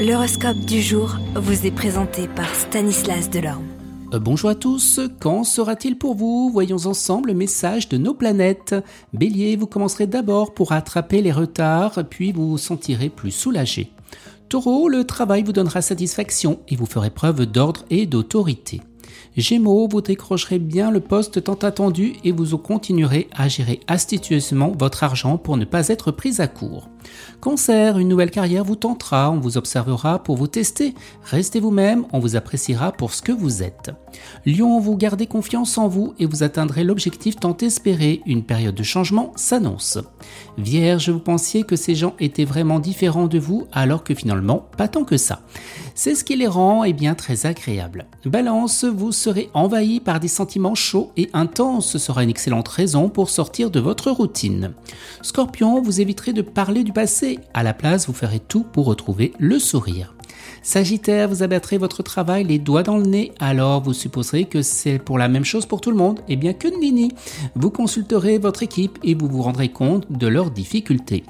L'horoscope du jour vous est présenté par Stanislas Delorme. Euh, bonjour à tous, quand sera-t-il pour vous? Voyons ensemble le message de nos planètes. Bélier, vous commencerez d'abord pour rattraper les retards, puis vous vous sentirez plus soulagé. Taureau, le travail vous donnera satisfaction et vous ferez preuve d'ordre et d'autorité. Gémeaux, vous décrocherez bien le poste tant attendu et vous continuerez à gérer astucieusement votre argent pour ne pas être pris à court. Cancer, une nouvelle carrière vous tentera, on vous observera pour vous tester. Restez vous-même, on vous appréciera pour ce que vous êtes. Lion, vous gardez confiance en vous et vous atteindrez l'objectif tant espéré. Une période de changement s'annonce. Vierge, vous pensiez que ces gens étaient vraiment différents de vous alors que finalement, pas tant que ça. C'est ce qui les rend eh bien très agréables. Balance, vous serez envahi par des sentiments chauds et intenses. Ce sera une excellente raison pour sortir de votre routine. Scorpion, vous éviterez de parler du passé. À la place, vous ferez tout pour retrouver le sourire. Sagittaire, vous abattrez votre travail les doigts dans le nez, alors vous supposerez que c'est pour la même chose pour tout le monde. Eh bien que nini Vous consulterez votre équipe et vous vous rendrez compte de leurs difficultés.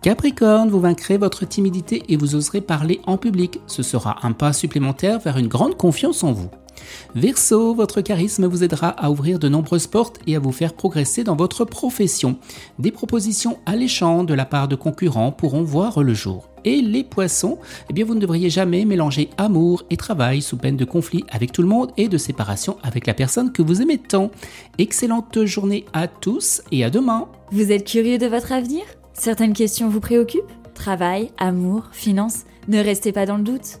Capricorne, vous vaincrez votre timidité et vous oserez parler en public. Ce sera un pas supplémentaire vers une grande confiance en vous. Verseau, votre charisme vous aidera à ouvrir de nombreuses portes et à vous faire progresser dans votre profession. Des propositions alléchantes de la part de concurrents pourront voir le jour. Et les poissons, eh bien vous ne devriez jamais mélanger amour et travail sous peine de conflit avec tout le monde et de séparation avec la personne que vous aimez tant. Excellente journée à tous et à demain. Vous êtes curieux de votre avenir? Certaines questions vous préoccupent? Travail, amour, finances? Ne restez pas dans le doute.